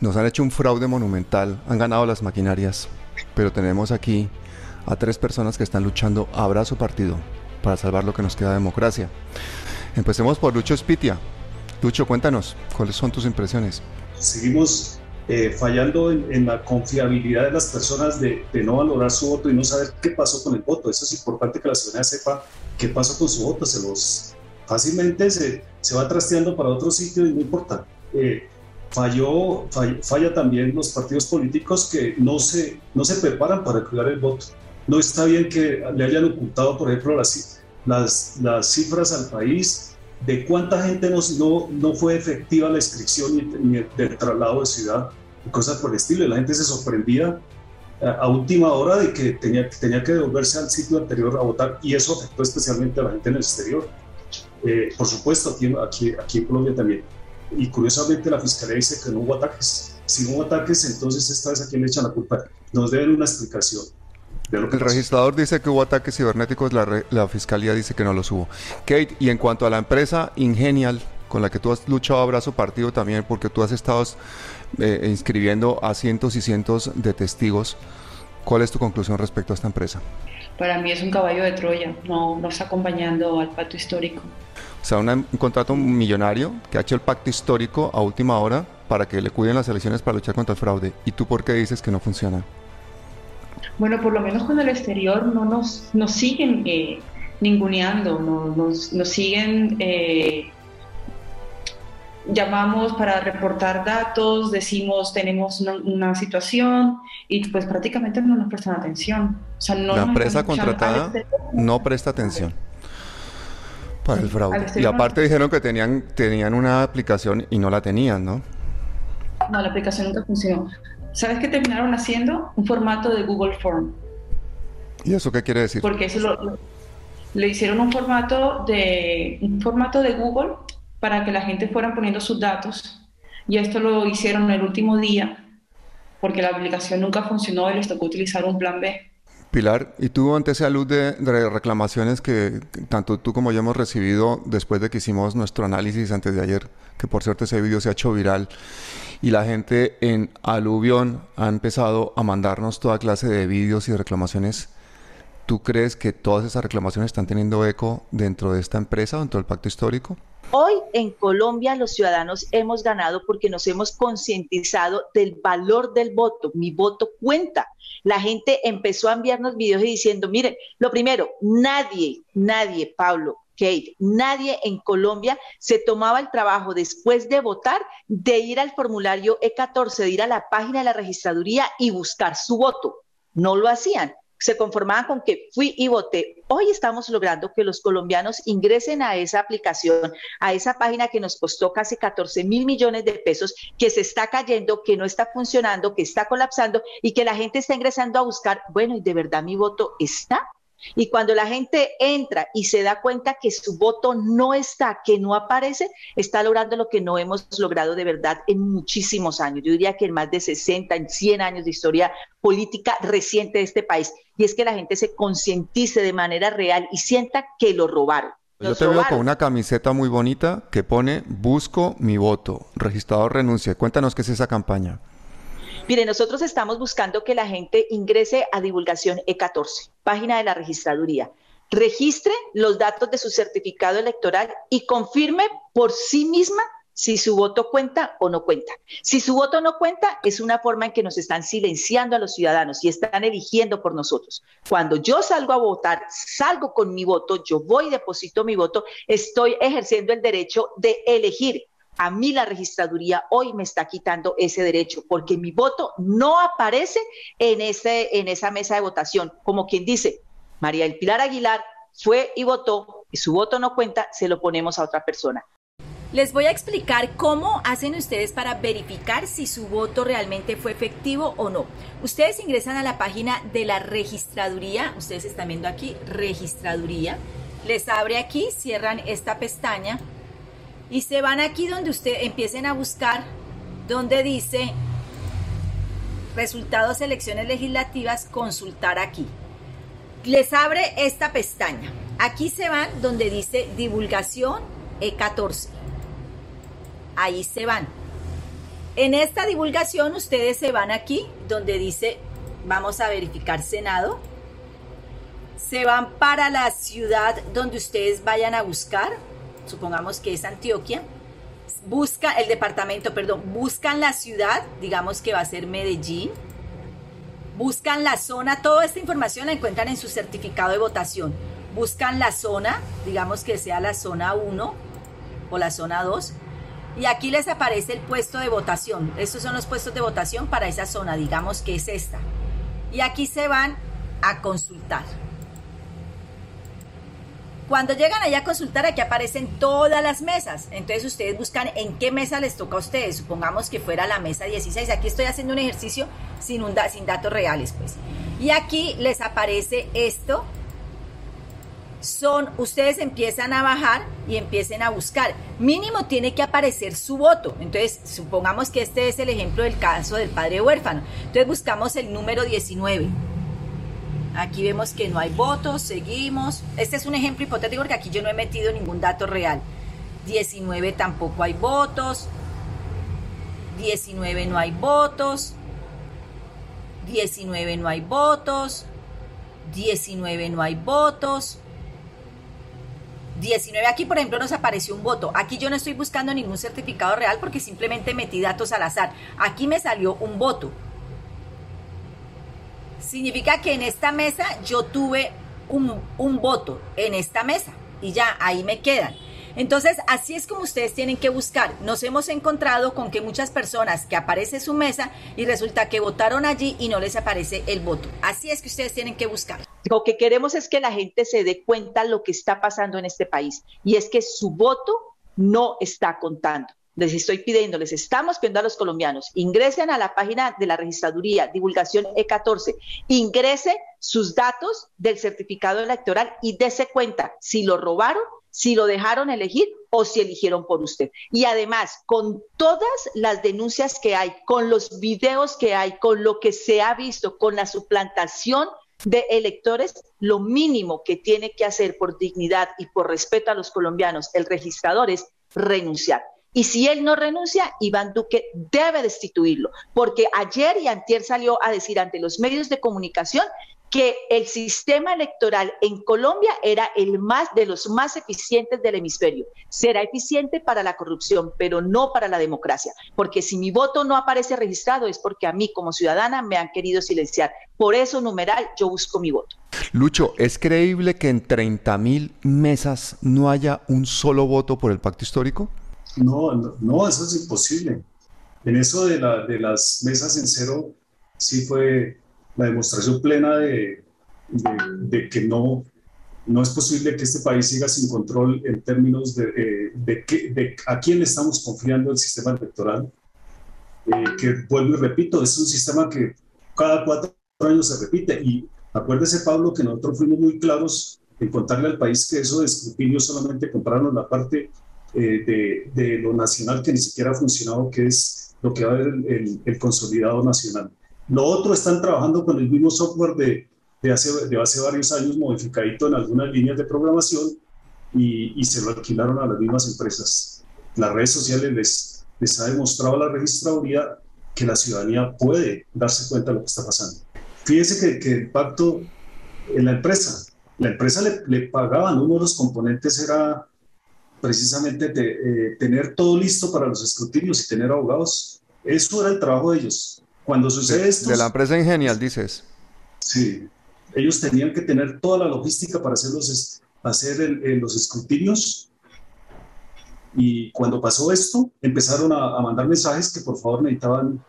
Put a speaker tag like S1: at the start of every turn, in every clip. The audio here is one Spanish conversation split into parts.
S1: Nos han hecho un fraude monumental, han ganado las maquinarias, pero tenemos aquí a tres personas que están luchando a brazo partido para salvar lo que nos queda de democracia. Empecemos por Lucho Spitia. Lucho, cuéntanos, ¿cuáles son tus impresiones?
S2: Seguimos eh, fallando en, la confiabilidad de las personas de, no valorar su voto y no saber qué pasó con el voto. Eso es importante que la ciudadanía sepa qué pasó con su voto. Se los fácilmente se, se va trasteando para otro sitio y no importa. Eh, falló, falla también los partidos políticos que no se, no se preparan para cuidar el voto. No está bien que le hayan ocultado, por ejemplo, las, las, las cifras al país de cuánta gente no, no, no fue efectiva la inscripción ni, del traslado de ciudad y cosas por el estilo. La gente se sorprendía a, última hora de que tenía, tenía que devolverse al sitio anterior a votar y eso afectó especialmente a la gente en el exterior. Eh, por supuesto, aquí, aquí, aquí en Colombia también. Y curiosamente la fiscalía dice que no hubo ataques. Si no hubo ataques, entonces esta vez a quién le echan la culpa. Nos deben una explicación.
S1: el registrador dice que hubo ataques cibernéticos, la, la, fiscalía dice que no los hubo. Kate, y en cuanto a la empresa Ingenial, con la que tú has luchado a brazo partido también, porque tú has estado eh, inscribiendo a cientos y cientos de testigos, ¿cuál es tu conclusión respecto a esta empresa?
S3: Para mí es un caballo de Troya, no, no está acompañando al pacto histórico.
S1: Sea, un contrato millonario que ha hecho el pacto histórico a última hora para que le cuiden las elecciones para luchar contra el fraude. ¿Y tú por qué dices que no funciona?
S3: Bueno, por lo menos con el exterior no nos, nos siguen eh, ninguneando, nos, nos, siguen... Eh, llamamos para reportar datos, decimos tenemos una, situación y pues prácticamente no nos prestan atención.
S1: O sea, no la empresa contratada no presta atención para el fraude. Y aparte dijeron que tenían, tenían una aplicación y no la tenían, ¿no?
S3: No, la aplicación nunca funcionó. ¿Sabes qué terminaron haciendo? Un formato de Google Form.
S1: ¿Y eso qué quiere decir?
S3: Porque eso lo, le hicieron un formato de un formato de Google para que la gente fuera poniendo sus datos y esto lo hicieron el último día porque la aplicación nunca funcionó y les tocó utilizar un plan B.
S1: Pilar, ¿y tú ante esa luz de, reclamaciones que tanto tú como yo hemos recibido después de que hicimos nuestro análisis antes de ayer, que por cierto ese vídeo se ha hecho viral, y la gente en Aluvión ha empezado a mandarnos toda clase de vídeos y reclamaciones, ¿tú crees que todas esas reclamaciones están teniendo eco dentro de esta empresa, dentro del pacto histórico?
S4: Hoy en Colombia los ciudadanos hemos ganado porque nos hemos concientizado del valor del voto. Mi voto cuenta. La gente empezó a enviarnos videos y diciendo, miren, lo primero, nadie, nadie, Pablo, Kate, nadie en Colombia se tomaba el trabajo después de votar de ir al formulario E14, de ir a la página de la registraduría y buscar su voto. No lo hacían se conformaban con que fui y voté. Hoy estamos logrando que los colombianos ingresen a esa aplicación, a esa página que nos costó casi 14 mil millones de pesos, que se está cayendo, que no está funcionando, que está colapsando y que la gente está ingresando a buscar, bueno, ¿y de verdad mi voto está? Y cuando la gente entra y se da cuenta que su voto no está, que no aparece, está logrando lo que no hemos logrado de verdad en muchísimos años. Yo diría que en más de 60, en 100 años de historia política reciente de este país. Y es que la gente se concientice de manera real y sienta que lo robaron.
S1: Yo te veo con una camiseta muy bonita que pone Busco mi voto, registrado renuncia. Cuéntanos qué es esa campaña.
S4: Mire, nosotros estamos buscando que la gente ingrese a divulgación E14, página de la registraduría, registre los datos de su certificado electoral y confirme por sí misma si su voto cuenta o no cuenta. Si su voto no cuenta, es una forma en que nos están silenciando a los ciudadanos y están eligiendo por nosotros. Cuando yo salgo a votar, salgo con mi voto, yo voy y deposito mi voto, estoy ejerciendo el derecho de elegir a mí la registraduría hoy me está quitando ese derecho porque mi voto no aparece en, ese, en esa mesa de votación. Como quien dice, María El Pilar Aguilar fue y votó y su voto no cuenta, se lo ponemos a otra persona.
S5: Les voy a explicar cómo hacen ustedes para verificar si su voto realmente fue efectivo o no. Ustedes ingresan a la página de la registraduría, ustedes están viendo aquí registraduría, les abre aquí, cierran esta pestaña y se van aquí donde usted empiecen a buscar, donde dice resultados elecciones legislativas, consultar aquí. Les abre esta pestaña. Aquí se van donde dice divulgación E14. Ahí se van. En esta divulgación ustedes se van aquí donde dice vamos a verificar Senado. Se van para la ciudad donde ustedes vayan a buscar. Supongamos que es Antioquia. Busca el departamento, perdón, buscan la ciudad, digamos que va a ser Medellín. Buscan la zona, toda esta información la encuentran en su certificado de votación. Buscan la zona, digamos que sea la zona 1 o la zona 2 y aquí les aparece el puesto de votación. Estos son los puestos de votación para esa zona, digamos que es esta. Y aquí se van a consultar. Cuando llegan allá a consultar, aquí aparecen todas las mesas. Entonces ustedes buscan en qué mesa les toca a ustedes. Supongamos que fuera la mesa 16. Aquí estoy haciendo un ejercicio sin, datos reales, pues. Y aquí les aparece esto son, ustedes empiezan a bajar y empiecen a buscar. Mínimo tiene que aparecer su voto. Entonces, supongamos que este es el ejemplo del caso del padre huérfano. Entonces buscamos el número 19. Aquí vemos que no hay votos, seguimos. Este es un ejemplo hipotético porque aquí yo no he metido ningún dato real. 19 tampoco hay votos. 19 no hay votos. 19 no hay votos. 19 no hay votos. 19 aquí, por ejemplo, nos apareció un voto. Aquí yo no estoy buscando ningún certificado real porque simplemente metí datos al azar. Aquí me salió un voto. Significa que en esta mesa yo tuve un, voto en esta mesa y ya ahí me quedan. Entonces, así es como ustedes tienen que buscar. Nos hemos encontrado con que muchas personas que aparece su mesa y resulta que votaron allí y no les aparece el voto. Así es que ustedes tienen que buscar.
S4: Lo que queremos es que la gente se dé cuenta lo que está pasando en este país y es que su voto no está contando les estoy pidiendo, les estamos pidiendo a los colombianos, ingresen a la página de la registraduría, divulgación E14, ingrese sus datos del certificado electoral y dése cuenta si lo robaron si lo dejaron elegir o si eligieron por usted. Y además, con todas las denuncias que hay, con los videos que hay, con lo que se ha visto, con la suplantación de electores, lo mínimo que tiene que hacer por dignidad y por respeto a los colombianos el registrador es renunciar. Y si él no renuncia, Iván Duque debe destituirlo, porque ayer y antier salió a decir ante los medios de comunicación que el sistema electoral en Colombia era el más de los más eficientes del hemisferio. Será eficiente para la corrupción, pero no para la democracia, porque si mi voto no aparece registrado es porque a mí como ciudadana me han querido silenciar. Por eso, numeral, yo busco mi voto.
S1: Lucho, ¿es creíble que en 30 mil mesas no haya un solo voto por el pacto histórico?
S2: No, no, eso es imposible. En eso de, la, de las mesas en cero, sí fue la demostración plena de, que no, no es posible que este país siga sin control en términos de, eh, a quién estamos confiando el sistema electoral. Eh, que vuelvo y repito, es un sistema que cada cuatro años se repite. Y acuérdese, Pablo, que nosotros fuimos muy claros en contarle al país que eso de escrutinio solamente compraron la parte eh, de, lo nacional que ni siquiera ha funcionado, que es lo que va a ver el, consolidado nacional. Lo otro, están trabajando con el mismo software de, de, hace, de hace varios años, modificadito en algunas líneas de programación, y, y, se lo alquilaron a las mismas empresas. Las redes sociales les, les ha demostrado a la registraduría que la ciudadanía puede darse cuenta de lo que está pasando. Fíjese que, que el pacto en la empresa, la empresa le, le, pagaban, uno de los componentes era precisamente de, eh, tener todo listo para los escrutinios y tener abogados. Eso era el trabajo de ellos. Cuando sucede esto...
S1: De la empresa Ingenial, dices.
S2: Sí, ellos tenían que tener toda la logística para hacer los, hacer los escrutinios. Y cuando pasó esto, empezaron a, mandar mensajes que por favor necesitaban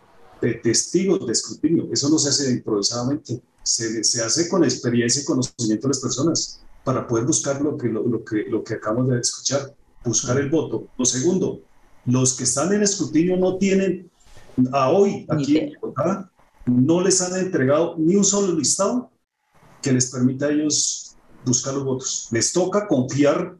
S2: testigos de escrutinio. Eso no se hace improvisadamente, se, se, hace con experiencia y conocimiento de las personas para poder buscar lo que, lo, que, lo que acabamos de escuchar, buscar el voto. Lo segundo, los que están en escrutinio no tienen a hoy aquí en Bogotá no les han entregado ni un solo listado que les permita a ellos buscar los votos. Les toca confiar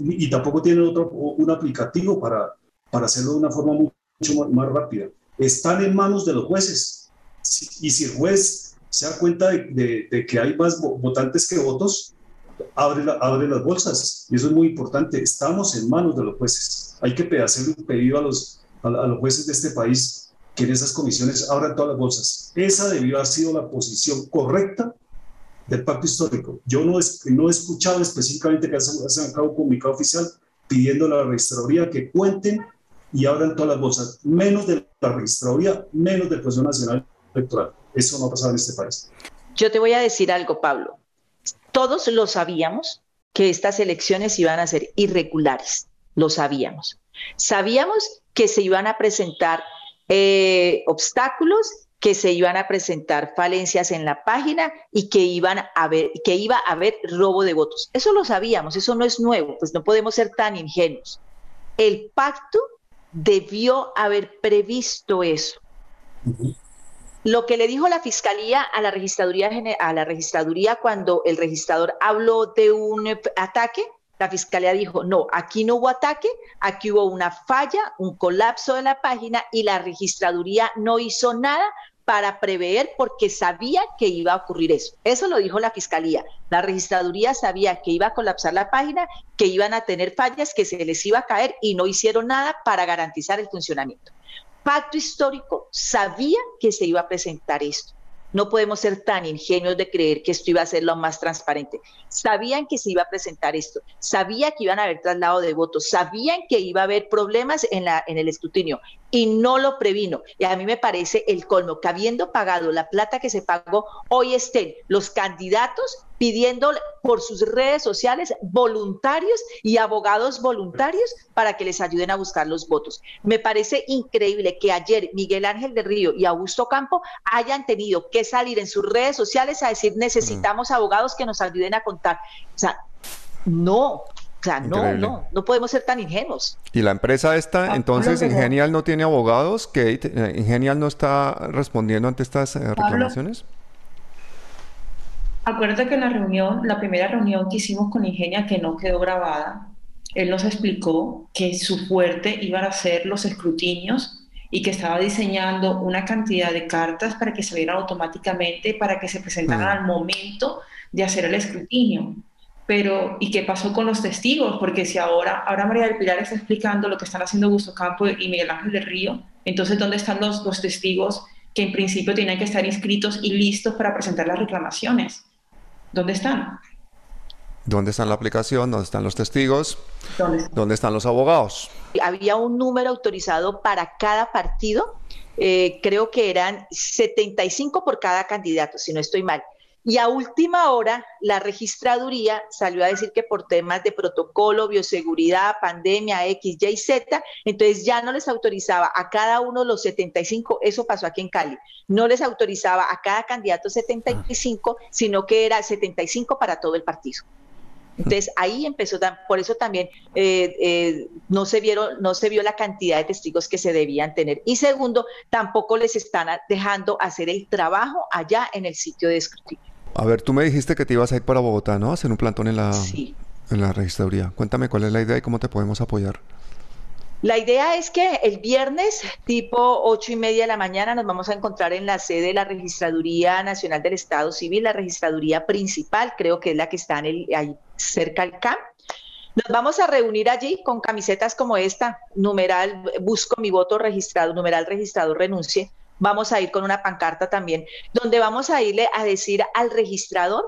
S2: y tampoco tienen otro, un aplicativo para, para hacerlo de una forma mucho más, rápida. Están en manos de los jueces. Y si el juez se da cuenta de, que hay más votantes que votos, abre, las bolsas. Y eso es muy importante. Estamos en manos de los jueces. Hay que hacer un pedido a los a, los jueces de este país que en esas comisiones abran todas las bolsas. Esa debió haber sido la posición correcta del pacto histórico. Yo no, he escuchado específicamente que se sacado un comunicado oficial pidiendo a la registraduría que cuenten y abran todas las bolsas, menos de la registraduría, menos del Consejo Nacional Electoral. Eso no ha pasado en este país.
S4: Yo te voy a decir algo, Pablo. Todos lo sabíamos que estas elecciones iban a ser irregulares, lo sabíamos. Sabíamos que se iban a presentar eh, obstáculos, que se iban a presentar falencias en la página y que, iban a que iba a haber robo de votos. Eso lo sabíamos, eso no es nuevo, pues no podemos ser tan ingenuos. El pacto debió haber previsto eso. Lo que le dijo la fiscalía a la registraduría, a la registraduría cuando el registrador habló de un ataque, la fiscalía dijo, no, aquí no hubo ataque, aquí hubo una falla, un colapso de la página y la registraduría no hizo nada para prever porque sabía que iba a ocurrir eso. Eso lo dijo la fiscalía. La registraduría sabía que iba a colapsar la página, que iban a tener fallas, que se les iba a caer y no hicieron nada para garantizar el funcionamiento. Pacto histórico sabía que se iba a presentar esto. No podemos ser tan ingenuos de creer que esto iba a ser lo más transparente. Sabían que se iba a presentar esto, sabía que iban a haber traslado de votos, sabían que iba a haber problemas en, en el escrutinio y no lo previno. Y a mí me parece el colmo que habiendo pagado la plata que se pagó, hoy estén los candidatos pidiendo por sus redes sociales voluntarios y abogados voluntarios para que les ayuden a buscar los votos. Me parece increíble que ayer Miguel Ángel de Río y Augusto Campo hayan tenido que salir en sus redes sociales a decir necesitamos abogados que nos ayuden a contar. O sea, no, o sea, no, no, no podemos ser tan ingenuos.
S1: Y la empresa esta, ah, entonces, Ingenial no tiene abogados, que eh, Ingenial no está respondiendo ante estas eh, reclamaciones.
S3: Acuérdate que en la reunión, la primera reunión que hicimos con Ingenia, que no quedó grabada, él nos explicó que su fuerte iban a ser los escrutinios y que estaba diseñando una cantidad de cartas para que salieran automáticamente, para que se presentaran mm. al momento de hacer el escrutinio. Pero, ¿y qué pasó con los testigos? Porque si ahora, ahora María del Pilar está explicando lo que están haciendo Gusto Campo y Miguel Ángel del Río, entonces, ¿dónde están los, los testigos que en principio tienen que estar inscritos y listos para presentar las reclamaciones? ¿Dónde están?
S1: ¿Dónde está la aplicación? ¿Dónde están los testigos? ¿Dónde, están los abogados?
S4: Había un número autorizado para cada partido. Eh, creo que eran 75 por cada candidato, si no estoy mal. Y a última hora, la registraduría salió a decir que por temas de protocolo, bioseguridad, pandemia, X, Y, Z, entonces ya no les autorizaba a cada uno los 75, eso pasó aquí en Cali, no les autorizaba a cada candidato 75, sino que era 75 para todo el partido. Entonces ahí empezó, por eso también eh, eh, no, se vieron, no se vio la cantidad de testigos que se debían tener. Y segundo, tampoco les están dejando hacer el trabajo allá en el sitio de escrutinio.
S1: A ver, tú me dijiste que te ibas a ir para Bogotá, ¿no? A hacer un plantón en la, en la registraduría. Cuéntame cuál es la idea y cómo te podemos apoyar.
S4: La idea es que el viernes, tipo ocho y media de la mañana, nos vamos a encontrar en la sede de la Registraduría Nacional del Estado Civil, la registraduría principal, creo que es la que está en el, ahí cerca al CAM. Nos vamos a reunir allí con camisetas como esta, numeral, busco mi voto registrado, numeral registrado, renuncie, vamos a ir con una pancarta también, donde vamos a irle a decir al registrador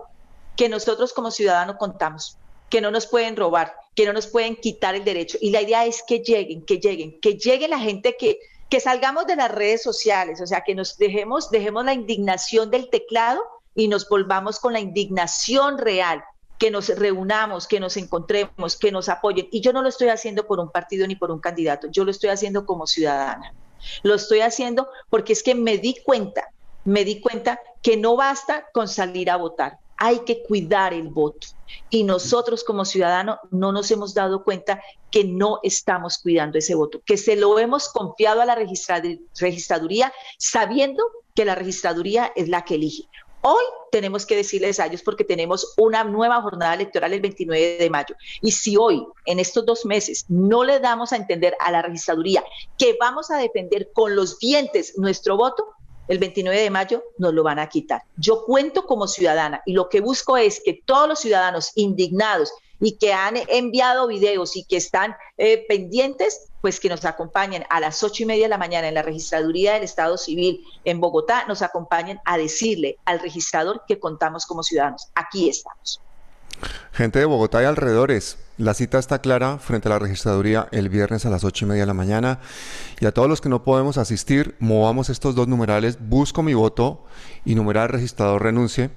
S4: que nosotros como ciudadanos contamos, que no nos pueden robar, que no nos pueden quitar el derecho. Y la idea es que lleguen, que lleguen, que llegue la gente que, que salgamos de las redes sociales, o sea, que nos dejemos, dejemos la indignación del teclado y nos volvamos con la indignación real, que nos reunamos, que nos encontremos, que nos apoyen. Y yo no lo estoy haciendo por un partido ni por un candidato, yo lo estoy haciendo como ciudadana. Lo estoy haciendo porque es que me di cuenta, me di cuenta que no basta con salir a votar, hay que cuidar el voto. Y nosotros como ciudadanos no nos hemos dado cuenta que no estamos cuidando ese voto, que se lo hemos confiado a la registraduría sabiendo que la registraduría es la que elige. Hoy tenemos que decirles a ellos porque tenemos una nueva jornada electoral el 29 de mayo. Y si hoy, en estos dos meses, no le damos a entender a la registraduría que vamos a defender con los dientes nuestro voto, el 29 de mayo nos lo van a quitar. Yo cuento como ciudadana y lo que busco es que todos los ciudadanos indignados y que han enviado videos y que están eh, pendientes, pues que nos acompañen a las ocho y media de la mañana en la registraduría del Estado Civil en Bogotá, nos acompañen a decirle al registrador que contamos como ciudadanos. Aquí estamos.
S1: Gente de Bogotá y alrededores, la cita está clara frente a la registraduría el viernes a las ocho y media de la mañana. Y a todos los que no podemos asistir, movamos estos dos numerales, busco mi voto y numeral registrador renuncie.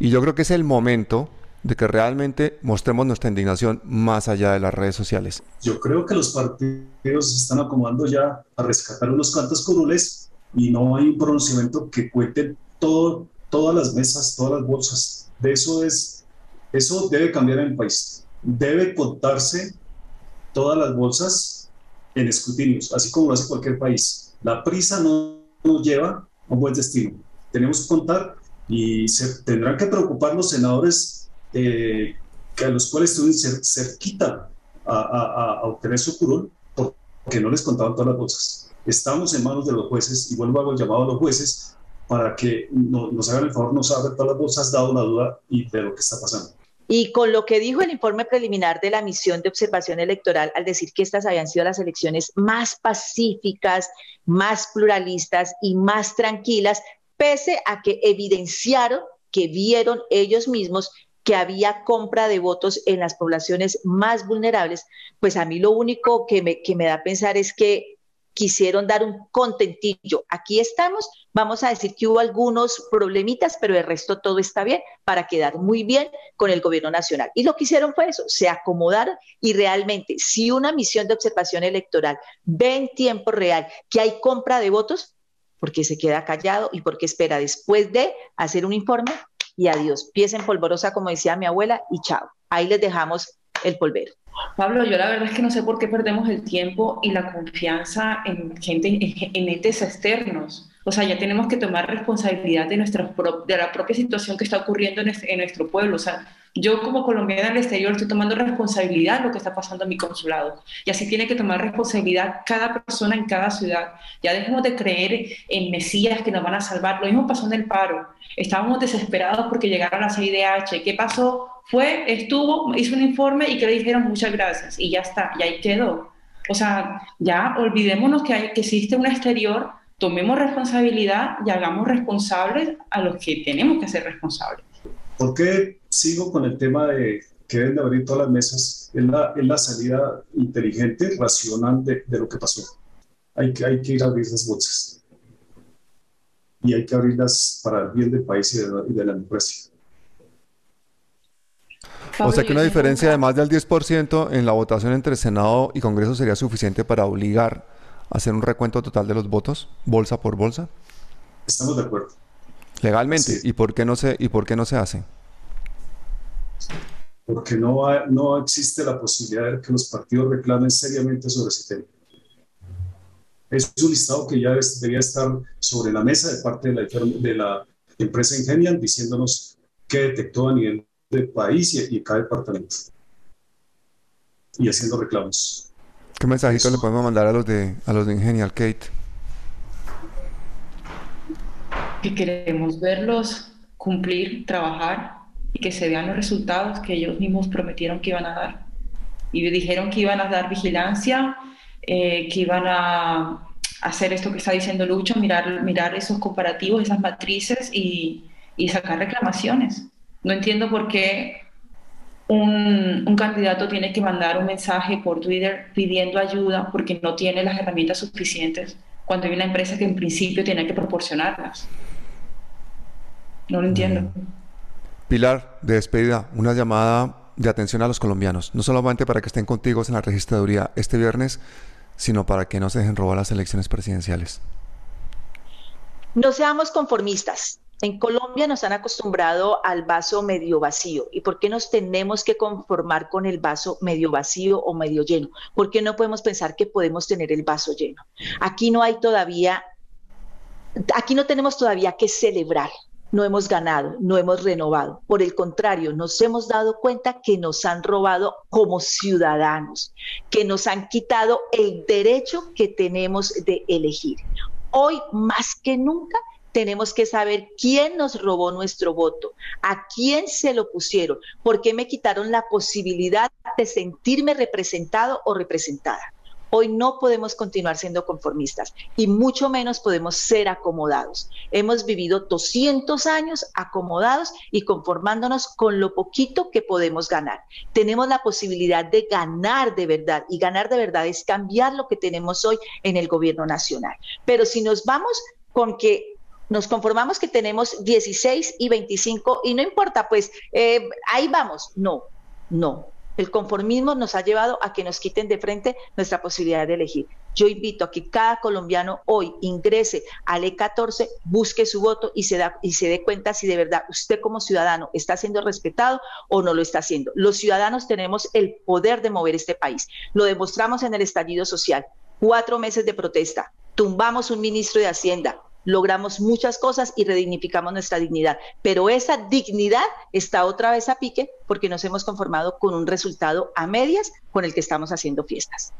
S1: Y yo creo que es el momento de que realmente mostremos nuestra indignación más allá de las redes sociales.
S2: Yo creo que los partidos se están acomodando ya a rescatar unos cuantos curules y no hay un pronunciamiento que cuente todo, todas las mesas, todas las bolsas. De eso es eso debe cambiar en el país. Debe contarse todas las bolsas en escrutinios, así como lo hace cualquier país. La prisa no nos lleva a un buen destino. Tenemos que contar y se tendrán que preocupar los senadores eh, que a los cuales estuvieron cerquita a, obtener su curul porque no les contaban todas las bolsas. Estamos en manos de los jueces y vuelvo a hago el llamado a los jueces para que nos hagan el favor, nos abran todas las bolsas, dado una duda y de lo que está pasando.
S4: Y con lo que dijo el informe preliminar de la misión de observación electoral, al decir que estas habían sido las elecciones más pacíficas, más pluralistas y más tranquilas, pese a que evidenciaron que vieron ellos mismos que había compra de votos en las poblaciones más vulnerables, pues a mí lo único que me, que me da a pensar es que quisieron dar un contentillo. Aquí estamos, vamos a decir que hubo algunos problemitas, pero el resto todo está bien para quedar muy bien con el gobierno nacional. Y lo que hicieron fue eso, se acomodaron y realmente si una misión de observación electoral ve en tiempo real que hay compra de votos, porque se queda callado y porque espera después de hacer un informe y adiós, pies en polvorosa como decía mi abuela y chao. Ahí les dejamos el polvero.
S3: Pablo, yo la verdad es que no sé por qué perdemos el tiempo y la confianza en gente, en, entes externos. O sea, ya tenemos que tomar responsabilidad de, nuestra, de la propia situación que está ocurriendo en, en nuestro pueblo. O sea, yo como colombiana del exterior estoy tomando responsabilidad de lo que está pasando en mi consulado. Y así tiene que tomar responsabilidad cada persona en cada ciudad. Ya dejemos de creer en mesías que nos van a salvar. Lo mismo pasó en el paro. Estábamos desesperados porque llegaron las CIDH. ¿Qué pasó? Fue, estuvo, hizo un informe y que le dijeron muchas gracias. Y ya está, y ahí quedó. O sea, ya olvidémonos que, que existe un exterior, tomemos responsabilidad y hagamos responsables a los que tenemos que ser responsables.
S2: ¿Por qué sigo con el tema de que deben de abrir todas las mesas? Es la, la salida inteligente, racional de, de, lo que pasó. Hay que, hay que ir a abrir las bolsas. Y hay que abrirlas para el bien del país y de la, y de la democracia.
S1: O sea que una diferencia de más del 10% en la votación entre Senado y Congreso sería suficiente para obligar hacer un recuento total de los votos, bolsa por bolsa.
S2: Estamos de acuerdo.
S1: Legalmente. ¿Y por qué no se y por qué no se hace?
S2: Porque no, no existe la posibilidad de que los partidos reclamen seriamente sobre ese tema. Es un listado que ya debería estar sobre la mesa de parte de la, de la empresa Ingenian diciéndonos qué detectó a nivel del país y, y cada departamento. Y haciendo reclamos.
S1: ¿Qué mensajito le podemos mandar a los de a los de Ingenial, Kate?
S3: que queremos verlos cumplir, trabajar y que se vean los resultados que ellos mismos prometieron que iban a dar. Y dijeron que iban a dar vigilancia, eh, que iban a hacer esto que está diciendo Lucho, mirar, mirar esos comparativos, esas matrices y, y sacar reclamaciones. No entiendo por qué un, un, candidato tiene que mandar un mensaje por Twitter pidiendo ayuda porque no tiene las herramientas suficientes cuando hay una empresa que en principio tiene que proporcionarlas. No lo entiendo.
S1: Pilar, de despedida, una llamada de atención a los colombianos, no solamente para que estén contigo en la registraduría este viernes, sino para que no se dejen robar las elecciones presidenciales.
S4: No seamos conformistas. En Colombia nos han acostumbrado al vaso medio vacío. ¿Y por qué nos tenemos que conformar con el vaso medio vacío o medio lleno? ¿Por qué no podemos pensar que podemos tener el vaso lleno? Aquí no hay todavía, aquí no tenemos todavía que celebrar no hemos ganado, no hemos renovado. Por el contrario, nos hemos dado cuenta que nos han robado como ciudadanos, que nos han quitado el derecho que tenemos de elegir. Hoy, más que nunca, tenemos que saber quién nos robó nuestro voto, a quién se lo pusieron, por qué me quitaron la posibilidad de sentirme representado o representada. Hoy no podemos continuar siendo conformistas y mucho menos podemos ser acomodados. Hemos vivido 200 años acomodados y conformándonos con lo poquito que podemos ganar. Tenemos la posibilidad de ganar de verdad y ganar de verdad es cambiar lo que tenemos hoy en el gobierno nacional. Pero si nos vamos con que nos conformamos que tenemos 16 y 25 y no importa, pues eh, ahí vamos. No, no. El conformismo nos ha llevado a que nos quiten de frente nuestra posibilidad de elegir. Yo invito a que cada colombiano hoy ingrese al E14, busque su voto y se, da, y se dé cuenta si de verdad usted como ciudadano está siendo respetado o no lo está haciendo. Los ciudadanos tenemos el poder de mover este país. Lo demostramos en el estallido social. Cuatro meses de protesta. Tumbamos un ministro de Hacienda, logramos muchas cosas y redignificamos nuestra dignidad. Pero esa dignidad está otra vez a pique porque nos hemos conformado con un resultado a medias con el que estamos haciendo fiestas.